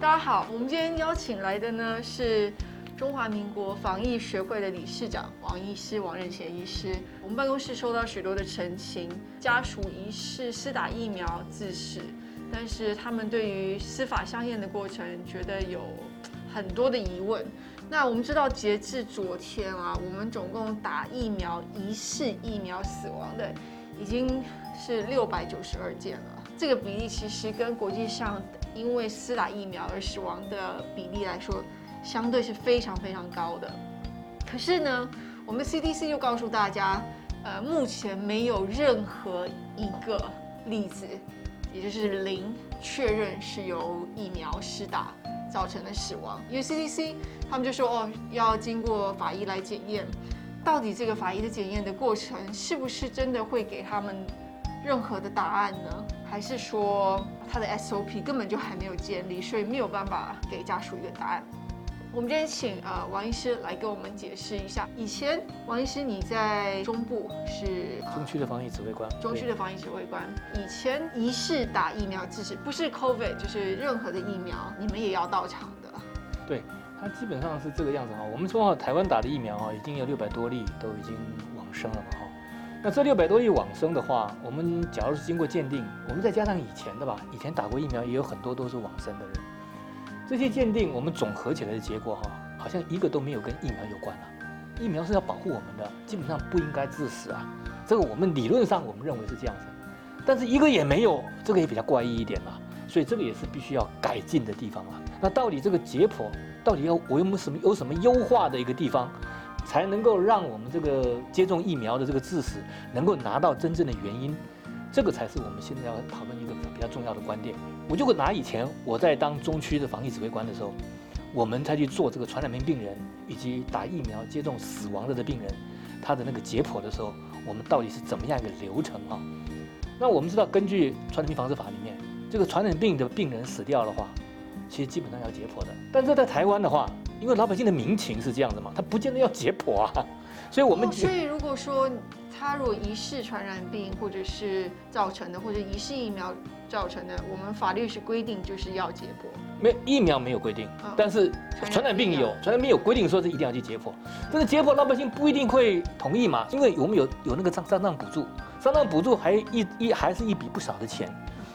大家好，我们今天邀请来的呢是中华民国防疫学会的理事长王医师王仁贤医师。我们办公室收到许多的陈情，家属疑似施打疫苗自死，但是他们对于司法相验的过程觉得有很多的疑问。那我们知道，截至昨天啊，我们总共打疫苗疑似疫苗死亡的已经是六百九十二件了。这个比例其实跟国际上因为施打疫苗而死亡的比例来说，相对是非常非常高的。可是呢，我们 CDC 又告诉大家，呃，目前没有任何一个例子，也就是零确认是由疫苗施打造成的死亡。因为 CDC 他们就说，哦，要经过法医来检验，到底这个法医的检验的过程是不是真的会给他们任何的答案呢？还是说他的 SOP 根本就还没有建立，所以没有办法给家属一个答案。我们今天请呃王医师来跟我们解释一下。以前王医师你在中部是中区的防疫指挥官，中区的防疫指挥官。以前疑似打疫苗即使，不是 COVID 就是任何的疫苗，你们也要到场的。对，它基本上是这个样子哈。我们说台湾打的疫苗啊，已经有六百多例都已经往生了嘛哈。那这六百多亿往生的话，我们假如是经过鉴定，我们再加上以前的吧，以前打过疫苗也有很多都是往生的人，这些鉴定我们总合起来的结果哈，好像一个都没有跟疫苗有关了。疫苗是要保护我们的，基本上不应该致死啊。这个我们理论上我们认为是这样子，但是一个也没有，这个也比较怪异一点了。所以这个也是必须要改进的地方了。那到底这个解剖到底要我有没有什么有什么优化的一个地方？才能够让我们这个接种疫苗的这个致死能够拿到真正的原因，这个才是我们现在要讨论一个比较重要的观点。我就会拿以前我在当中区的防疫指挥官的时候，我们再去做这个传染病病人以及打疫苗接种死亡了的病人，他的那个解剖的时候，我们到底是怎么样一个流程啊？那我们知道，根据传染病防治法里面，这个传染病的病人死掉的话，其实基本上要解剖的。但是在台湾的话，因为老百姓的民情是这样的嘛，他不见得要解剖啊，所以我们所以如果说他如果疑似传染病或者是造成的，或者疑似疫苗造成的，我们法律是规定就是要解剖。没疫苗没有规定，但是传染病有，传染病有规定说是一定要去解剖，但是解剖老百姓不一定会同意嘛，因为我们有有那个丧丧葬补助，丧葬补助还一一还是一笔不少的钱，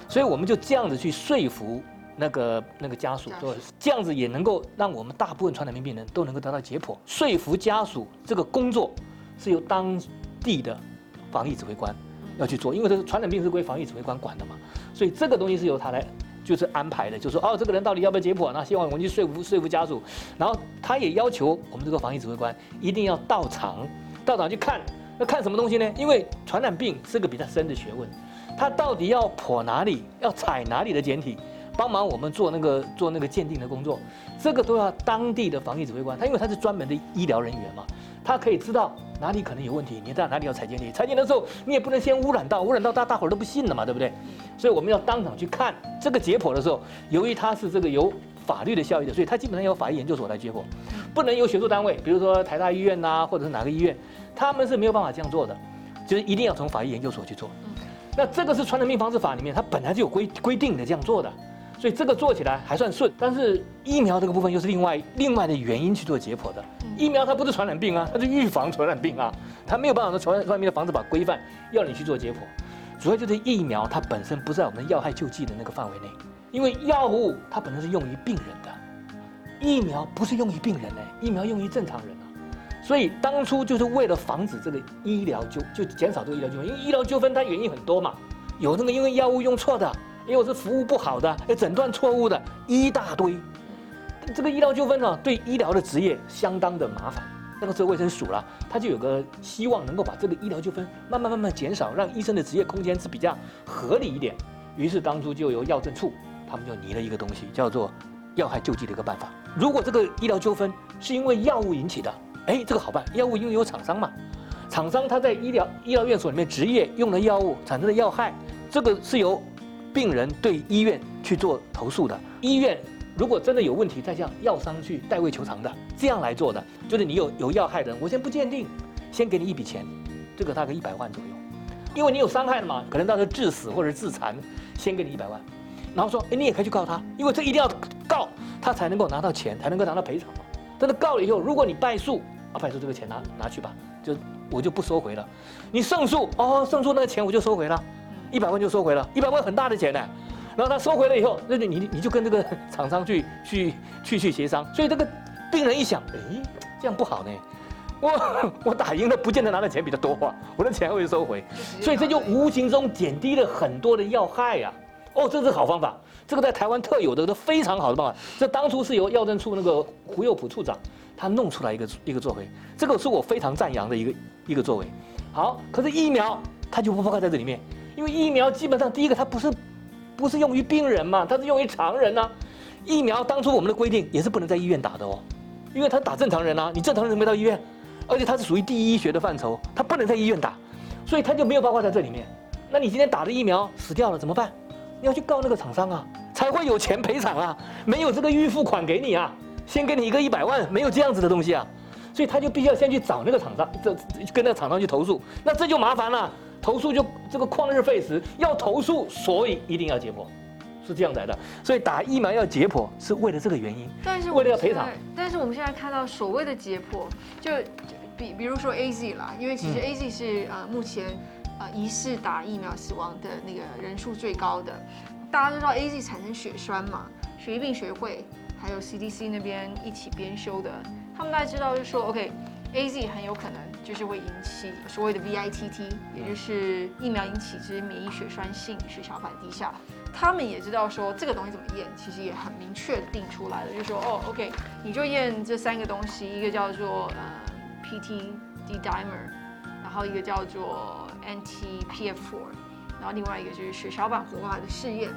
所以我们就这样子去说服。那个那个家属，对，这样子也能够让我们大部分传染病病人都能够得到解剖。说服家属这个工作是由当地的防疫指挥官要去做，因为这个传染病是归防疫指挥官管的嘛，所以这个东西是由他来就是安排的，就说哦，这个人到底要不要解剖？那希望我们去说服说服家属，然后他也要求我们这个防疫指挥官一定要到场，到场去看，要看什么东西呢？因为传染病是个比较深的学问，他到底要剖哪里，要采哪里的检体？帮忙我们做那个做那个鉴定的工作，这个都要当地的防疫指挥官，他因为他是专门的医疗人员嘛，他可以知道哪里可能有问题，你在哪里要采检你，采检的时候你也不能先污染到，污染到大大伙儿都不信了嘛，对不对？所以我们要当场去看这个解剖的时候，由于它是这个有法律的效益的，所以它基本上由法医研究所来解剖，不能由学术单位，比如说台大医院呐，或者是哪个医院，他们是没有办法这样做的，就是一定要从法医研究所去做。那这个是传染病防治法里面它本来就有规规定的这样做的。所以这个做起来还算顺，但是疫苗这个部分又是另外另外的原因去做解剖的。疫苗它不是传染病啊，它是预防传染病啊，它没有办法说传染传染病的防治法规范要你去做解剖。主要就是疫苗它本身不在我们要害救济的那个范围内，因为药物它本身是用于病人的，疫苗不是用于病人的，疫苗用于正常人啊。所以当初就是为了防止这个医疗纠就减少这个医疗纠纷，因为医疗纠纷它原因很多嘛，有那个因为药物用错的。因为是服务不好的，哎，诊断错误的一大堆，这个医疗纠纷呢，对医疗的职业相当的麻烦。那个时候卫生署了，他就有个希望能够把这个医疗纠纷慢慢慢慢减少，让医生的职业空间是比较合理一点。于是当初就由药政处，他们就拟了一个东西，叫做药害救济的一个办法。如果这个医疗纠纷是因为药物引起的，哎，这个好办，药物因为有厂商嘛，厂商他在医疗医疗院所里面执业用的药物产生的药害，这个是由病人对医院去做投诉的，医院如果真的有问题，再向药商去代位求偿的，这样来做的，就是你有有要害人，我先不鉴定，先给你一笔钱，这个大概一百万左右，因为你有伤害了嘛，可能到时候致死或者致残，先给你一百万，然后说，哎，你也可以去告他，因为这一定要告，他才能够拿到钱，才能够拿到赔偿嘛。但是告了以后，如果你败诉，啊，败诉这个钱拿拿去吧，就我就不收回了。你胜诉，哦，胜诉那个钱我就收回了，一百万就收回了，一百万很大的钱呢。然后他收回了以后，那就你你就跟这个厂商去去去去协商。所以这个病人一想，哎，这样不好呢。我我打赢了，不见得拿的钱比较多啊，我的钱会收回。所以这就无形中减低了很多的要害呀。哦，这是好方法，这个在台湾特有的，都非常好的办法。这当初是由药政处那个胡佑普处长他弄出来一个一个作为，这个是我非常赞扬的一个一个作为。好，可是疫苗它就不包括在这里面，因为疫苗基本上第一个它不是。不是用于病人嘛？它是用于常人呐。疫苗当初我们的规定也是不能在医院打的哦，因为他打正常人啊，你正常人没到医院，而且它是属于第一医学的范畴，它不能在医院打，所以它就没有包括在这里面。那你今天打的疫苗死掉了怎么办？你要去告那个厂商啊，才会有钱赔偿啊，没有这个预付款给你啊，先给你一个一百万，没有这样子的东西啊，所以他就必须要先去找那个厂商，这跟那个厂商去投诉，那这就麻烦了。投诉就这个旷日费时，要投诉，所以一定要解剖，是这样来的。所以打疫苗要解剖，是为了这个原因。但是为了要赔偿。但是我们现在看到所谓的解剖，就比比如说 A Z 啦，因为其实 A Z 是呃目前呃疑似打疫苗死亡的那个人数最高的。大家都知道 A Z 产生血栓嘛，血液病学会还有 C D C 那边一起编修的，他们大家知道就说 OK。A Z 很有可能就是会引起所谓的 V I T T，也就是疫苗引起之免疫血栓性血小板低下。他们也知道说这个东西怎么验，其实也很明确定出来了，就说哦，OK，你就验这三个东西，一个叫做呃 P T D dimer，然后一个叫做 Anti P F four，然后另外一个就是血小板活化的试验。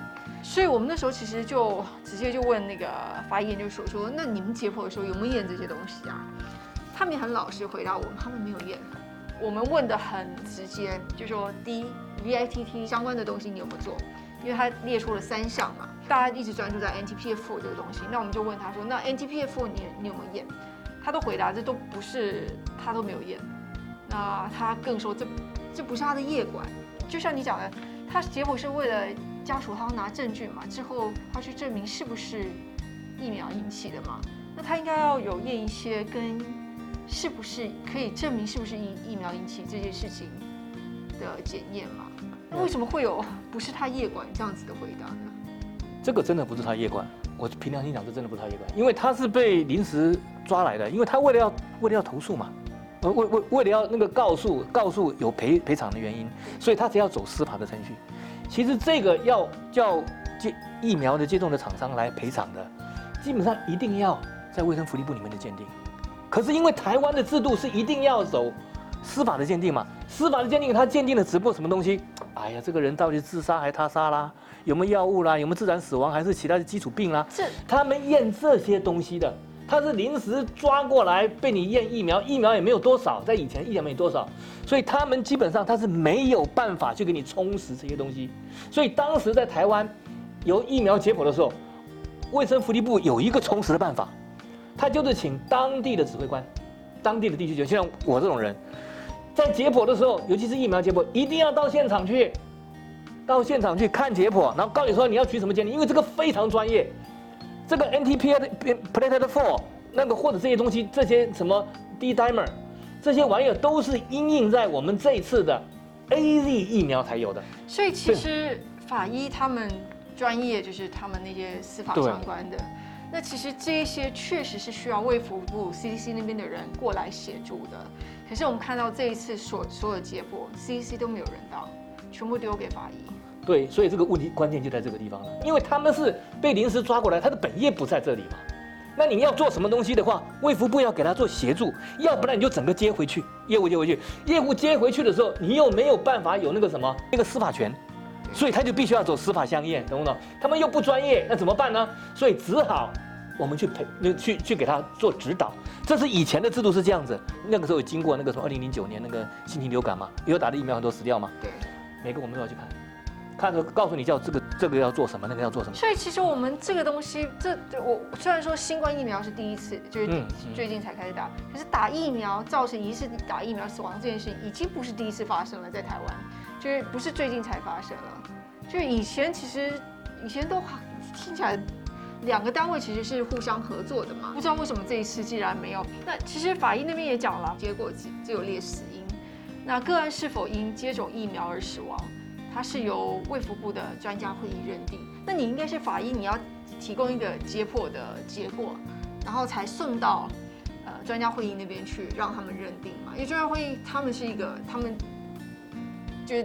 所以我们那时候其实就直接就问那个法医研究所说，那你们解剖的时候有没有验这些东西啊？他们也很老实回答我们，他们没有验。我们问的很直接，就说第一，VITT 相关的东西你有没有做？因为他列出了三项嘛，大家一直专注在 NTPF 这个东西，那我们就问他说，那 NTPF 你你有没有验？他都回答这都不是，他都没有验。那他更说这这不是他的业管，就像你讲的，他结果是为了家属他要拿证据嘛，之后他去证明是不是疫苗引起的嘛，那他应该要有验一些跟。是不是可以证明是不是疫疫苗引起这件事情的检验嘛？那为什么会有不是他业管这样子的回答呢？这个真的不是他业管，我凭良心讲，这真的不是他业管，因为他是被临时抓来的，因为他为了要为了要投诉嘛，呃为为为了要那个告诉告诉有赔赔偿的原因，所以他只要走司法的程序。其实这个要叫接疫苗的接种的厂商来赔偿的，基本上一定要在卫生福利部里面的鉴定。可是因为台湾的制度是一定要走司法的鉴定嘛，司法的鉴定他鉴定的只不过什么东西？哎呀，这个人到底自杀还是他杀啦？有没有药物啦？有没有自然死亡还是其他的基础病啦？是他们验这些东西的，他是临时抓过来被你验疫苗，疫苗也没有多少，在以前疫苗没多少，所以他们基本上他是没有办法去给你充实这些东西。所以当时在台湾有疫苗解剖的时候，卫生福利部有一个充实的办法。他就是请当地的指挥官，当地的地区就像我这种人，在解剖的时候，尤其是疫苗解剖，一定要到现场去，到现场去看解剖，然后告诉你说你要取什么鉴定，因为这个非常专业。这个 NTPA 的 Plated Four 那个或者这些东西，这些什么 D Dimer，这些玩意儿都是应印在我们这一次的 AZ 疫苗才有的。所以其实法医他们专业就是他们那些司法相关的。那其实这一些确实是需要卫福部 CDC 那边的人过来协助的，可是我们看到这一次所所有的结果，CDC 都没有人到，全部丢给法医。对，所以这个问题关键就在这个地方了，因为他们是被临时抓过来，他的本业不在这里嘛。那你要做什么东西的话，卫福部要给他做协助，要不然你就整个接回去，业务接回去，业务接回去的时候，你又没有办法有那个什么那个司法权。所以他就必须要走司法相验，懂不懂？他们又不专业，那怎么办呢？所以只好我们去陪，那去去给他做指导。这是以前的制度是这样子，那个时候经过那个什么二零零九年那个新型流感嘛，有打的疫苗很多死掉嘛。对，每个我们都要去看，看着告诉你叫这个这个要做什么，那个要做什么。所以其实我们这个东西，这我虽然说新冠疫苗是第一次，就是最近才开始打，可是打疫苗造成疑似打疫苗死亡这件事情，已经不是第一次发生了，在台湾。就是不是最近才发生了，就是以前其实以前都听起来两个单位其实是互相合作的嘛，不知道为什么这一次既然没有。那其实法医那边也讲了，结果只只有列死因。那个案是否因接种疫苗而死亡，它是由卫福部的专家会议认定。那你应该是法医，你要提供一个解剖的结果，然后才送到呃专家会议那边去让他们认定嘛。因为专家会议他们是一个，他们就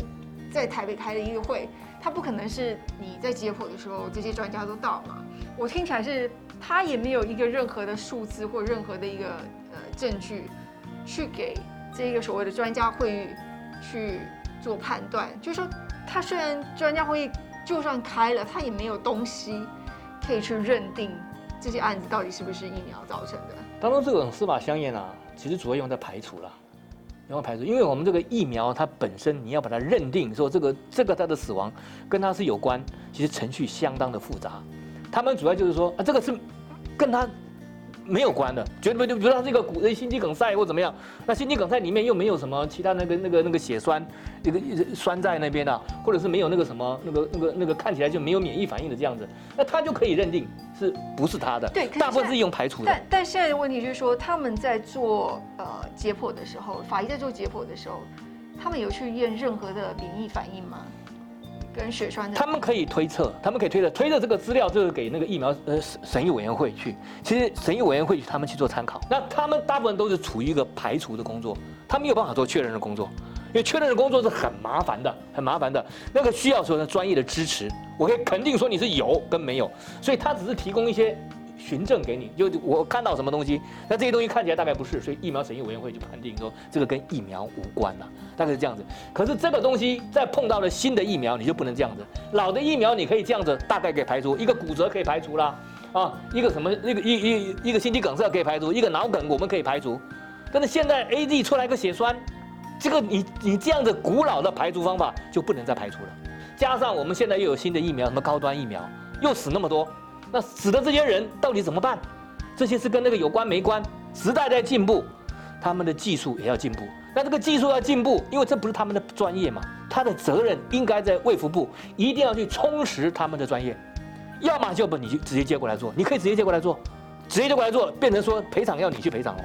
在台北开的一个会。他不可能是你在解剖的时候，这些专家都到嘛？我听起来是他也没有一个任何的数字或任何的一个呃证据，去给这个所谓的专家会议去做判断。就是说，他虽然专家会议就算开了，他也没有东西可以去认定这些案子到底是不是疫苗造成的。当中这种司法香验啊，其实主要用在排除了。要排除，因为我们这个疫苗它本身，你要把它认定说这个这个它的死亡跟它是有关，其实程序相当的复杂。他们主要就是说啊，这个是跟它没有关的，绝对不比如它是一个骨心肌梗塞或怎么样，那心肌梗塞里面又没有什么其他那个那个那个血栓，那个栓在那边的，或者是没有那个什么那个那个那个看起来就没有免疫反应的这样子，那他就可以认定。是不是他的？对，大部分是用排除的。但但现在的问题就是说，他们在做呃解剖的时候，法医在做解剖的时候，他们有去验任何的免疫反应吗？跟血栓的？他们可以推测，他们可以推测，推测这个资料就是给那个疫苗呃审审议委员会去。其实审议委员会他们去做参考，那他们大部分都是处于一个排除的工作，他没有办法做确认的工作。因为确认的工作是很麻烦的，很麻烦的，那个需要说呢专业的支持。我可以肯定说你是有跟没有，所以他只是提供一些循证给你，就我看到什么东西，那这些东西看起来大概不是，所以疫苗审议委员会就判定说这个跟疫苗无关了，大概是这样子。可是这个东西再碰到了新的疫苗，你就不能这样子。老的疫苗你可以这样子大概给排除，一个骨折可以排除啦，啊，一个什么一个一一一个心肌梗塞可以排除，一个脑梗我们可以排除，但是现在 A D 出来个血栓。这个你你这样子古老的排除方法就不能再排除了，加上我们现在又有新的疫苗，什么高端疫苗，又死那么多，那死的这些人到底怎么办？这些是跟那个有关没关？时代在进步，他们的技术也要进步。那这个技术要进步，因为这不是他们的专业嘛，他的责任应该在卫福部，一定要去充实他们的专业。要么就不你就直接接过来做，你可以直接接过来做，直接接过来做，变成说赔偿要你去赔偿哦。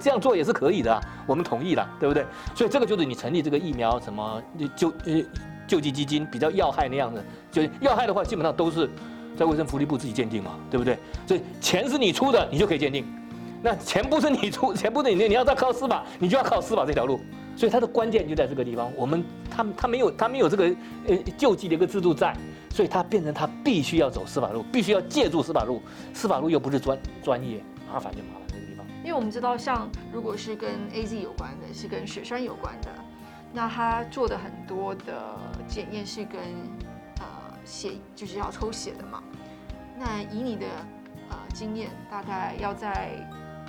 这样做也是可以的，我们同意了，对不对？所以这个就是你成立这个疫苗什么救呃救济基金，比较要害那样的，就要害的话，基本上都是在卫生福利部自己鉴定嘛，对不对？所以钱是你出的，你就可以鉴定；那钱不是你出，钱不是你，你要再靠司法，你就要靠司法这条路。所以它的关键就在这个地方，我们他他没有他没有这个呃救济的一个制度在，所以他变成他必须要走司法路，必须要借助司法路，司法路又不是专专业，麻烦就麻烦这个地方。因为我们知道，像如果是跟 A Z 有关的，是跟雪山有关的，那他做的很多的检验是跟血，就是要抽血的嘛。那以你的呃经验，大概要在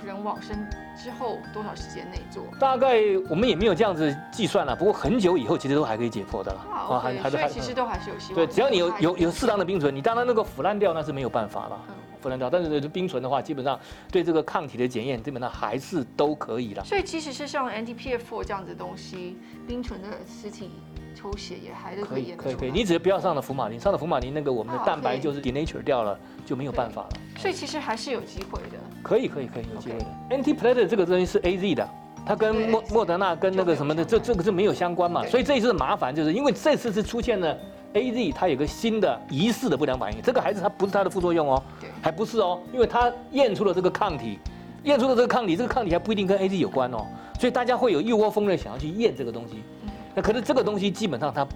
人往生之后多少时间内做？大概我们也没有这样子计算了，不过很久以后其实都还可以解剖的了。啊，还所以其实都还是有希望。对，只要你有有有适当的冰存，你当然那个腐烂掉那是没有办法了。不能掉，但是冰存的话，基本上对这个抗体的检验，基本上还是都可以的。所以即使是像 NTPF4 这样子的东西，冰存的尸体抽血也还是可以。可以可以，你只要不要上了福马林，上了福马林那个我们的蛋白就是 denature 掉了，就没有办法了。所以其实还是有机会的。可以可以可以有机会的。antiplata 这个东西是 AZ 的，它跟莫莫德纳跟那个什么的，这这个是没有相关嘛。所以这一次麻烦就是因为这次是出现了。A Z 它有个新的疑似的不良反应，这个孩子他不是他的副作用哦，还不是哦，因为他验出了这个抗体，验出了这个抗体，这个抗体还不一定跟 A Z 有关哦，所以大家会有一窝蜂的想要去验这个东西，那可是这个东西基本上它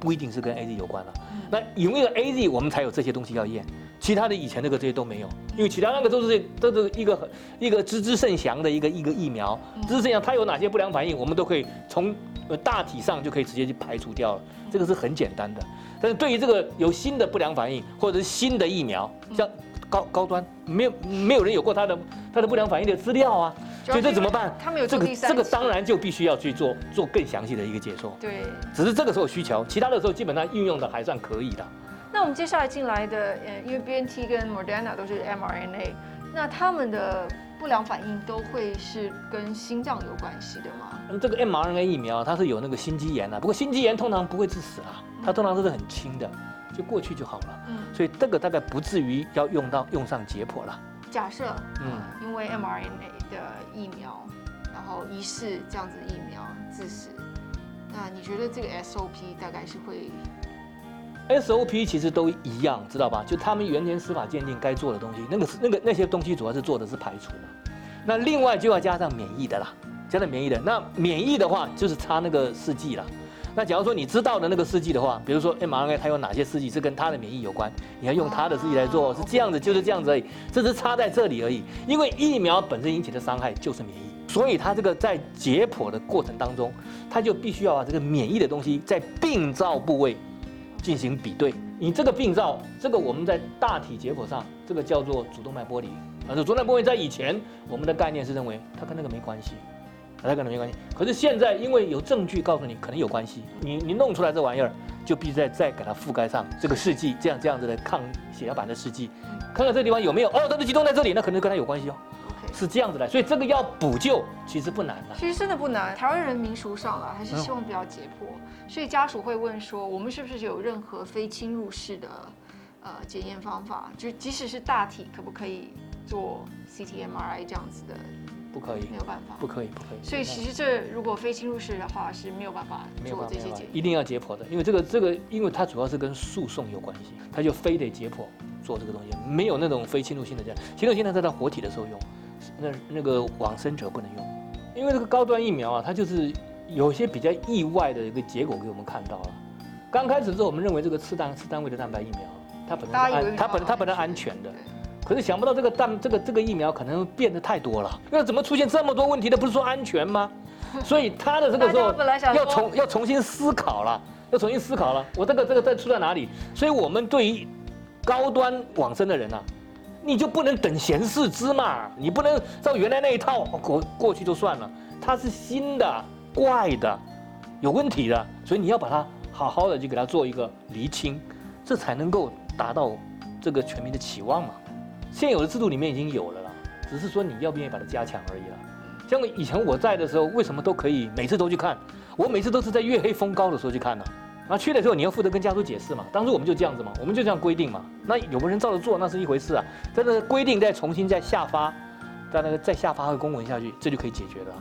不一定是跟 A Z 有关了，那因为 A Z 我们才有这些东西要验，其他的以前那个这些都没有，因为其他那个都是都是一个一个知之甚详的一个一个疫苗，知之甚详，它有哪些不良反应，我们都可以从呃大体上就可以直接去排除掉了，这个是很简单的。但是对于这个有新的不良反应，或者是新的疫苗，像高高端，没有没有人有过他的他的不良反应的资料啊，所以这怎么办？他们有这个这个当然就必须要去做做更详细的一个解说。对，只是这个时候需求，其他的时候基本上运用的还算可以的。那我们接下来进来的，呃，因为 B N T 跟 Moderna 都是 m R N A，那他们的不良反应都会是跟心脏有关系的吗？嗯，这个 m R N A 疫苗它是有那个心肌炎的，不过心肌炎通常不会致死啊。它通常都是很轻的，就过去就好了。嗯，所以这个大概不至于要用到用上解剖了。假设，嗯，因为 mRNA 的疫苗，然后疑似这样子疫苗致死，那你觉得这个 SOP 大概是会？SOP 其实都一样，知道吧？就他们原先司法鉴定该做的东西，那个是那个那些东西主要是做的是排除嘛。那另外就要加上免疫的啦，加上免疫的。那免疫的话就是差那个试剂了。那假如说你知道的那个试剂的话，比如说 mRNA 它有哪些试剂是跟它的免疫有关，你要用它的试剂来做，是这样子，就是这样子而已，这是差在这里而已。因为疫苗本身引起的伤害就是免疫，所以它这个在解剖的过程当中，它就必须要把这个免疫的东西在病灶部位进行比对。你这个病灶，这个我们在大体解剖上，这个叫做主动脉剥离。啊，主动脉剥离在以前我们的概念是认为它跟那个没关系。它可能没关系，可是现在因为有证据告诉你可能有关系，你你弄出来这玩意儿，就必须再再给它覆盖上这个试剂，这样这样子的抗血小板的试剂，看看这个地方有没有哦，它是集中在这里，那可能跟它有关系哦。是这样子的，所以这个要补救其实不难的。其实真的不难，台湾人民书上了，还是希望不要解剖，所以家属会问说，我们是不是有任何非侵入式的呃检验方法？就即使是大体，可不可以做 CT、MRI 这样子的？不可以，没有办法，不可以，不可以。所以其实这如果非侵入式的话是没有办法做这些解，一定要解剖的，因为这个这个，因为它主要是跟诉讼有关系，它就非得解剖做这个东西，没有那种非侵入性的这样。侵入性的在它活体的时候用，那那个往生者不能用，因为这个高端疫苗啊，它就是有些比较意外的一个结果给我们看到了。刚开始时候我们认为这个次单次单位的蛋白疫苗，它本身安，它本它本来安全的。可是想不到这个蛋这个这个疫苗可能变得太多了，那怎么出现这么多问题的？不是说安全吗？所以他的这个时候要重要重新思考了，要重新思考了。我这个这个在出在哪里？所以我们对于高端往生的人啊，你就不能等闲视之嘛，你不能照原来那一套过过去就算了。它是新的、怪的、有问题的，所以你要把它好好的去给它做一个厘清，这才能够达到这个全民的期望嘛。现有的制度里面已经有了啦，只是说你要不愿意把它加强而已啦。像以前我在的时候，为什么都可以每次都去看？我每次都是在月黑风高的时候去看呢。然后去的时候你要负责跟家属解释嘛。当初我们就这样子嘛，我们就这样规定嘛。那有没人照着做，那是一回事啊。在那个规定再重新再下发，在那个再下发个公文下去，这就可以解决了。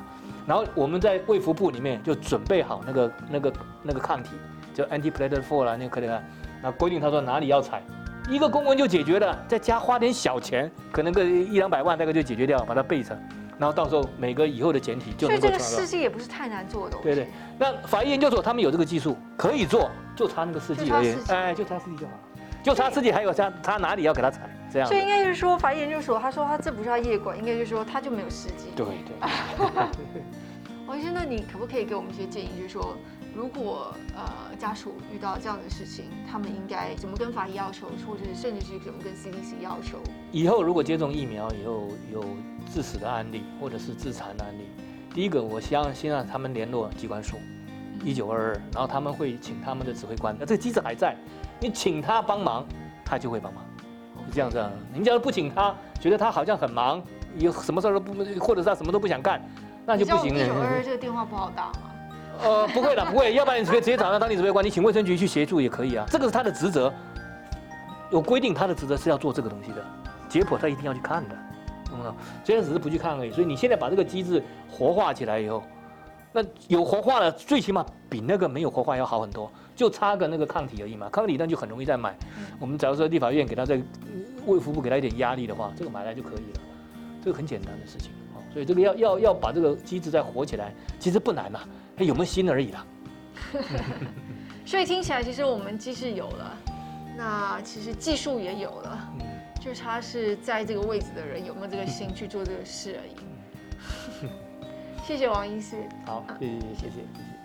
然后我们在卫福部里面就准备好那个那个那个抗体，就 anti-platelet four 啦，那个可以看。那规定他说哪里要采。一个公文就解决了，再加花点小钱，可能个一两百万，大概就解决掉，把它备着，然后到时候每个以后的简体就能够。所以这个试剂也不是太难做的。对对，那法医研究所他们有这个技术，可以做，就差那个试剂而已。哎，就差试剂就好了，就差试剂，还有他他哪里要给他采，这样。所以应该就是说，法医研究所他说他这不是他业管，应该就是说他就没有试剂。对对。王医生，那你可不可以给我们一些建议，就是说？如果呃家属遇到这样的事情，他们应该怎么跟法医要求，或者是甚至是怎么跟 CDC 要求？以后如果接种疫苗以后有致死的案例或者是致残的案例，第一个我希望先让他们联络机关署一九二二，然后他们会请他们的指挥官，那这个机制还在，你请他帮忙，他就会帮忙，是这样子。您假如不请他，觉得他好像很忙，有什么事都不，或者是他什么都不想干，那就不行了。一九二二这个电话不好打吗？呃，不会的，不会，要不然你直接直接找他当地指挥官，你请卫生局去协助也可以啊。这个是他的职责，有规定他的职责是要做这个东西的，解剖他一定要去看的，懂不懂？虽然只是不去看而已。所以你现在把这个机制活化起来以后，那有活化了，最起码比那个没有活化要好很多，就差个那个抗体而已嘛。抗体那就很容易再买。我们假如说立法院给他在卫福部给他一点压力的话，这个买来就可以了，这个很简单的事情。所以这个要要要把这个机制再活起来，其实不难呐。有没有心而已啦，所以听起来其实我们机制有了，那其实技术也有了，就差是在这个位置的人有没有这个心去做这个事而已。谢谢王医师。好，谢谢谢谢谢谢。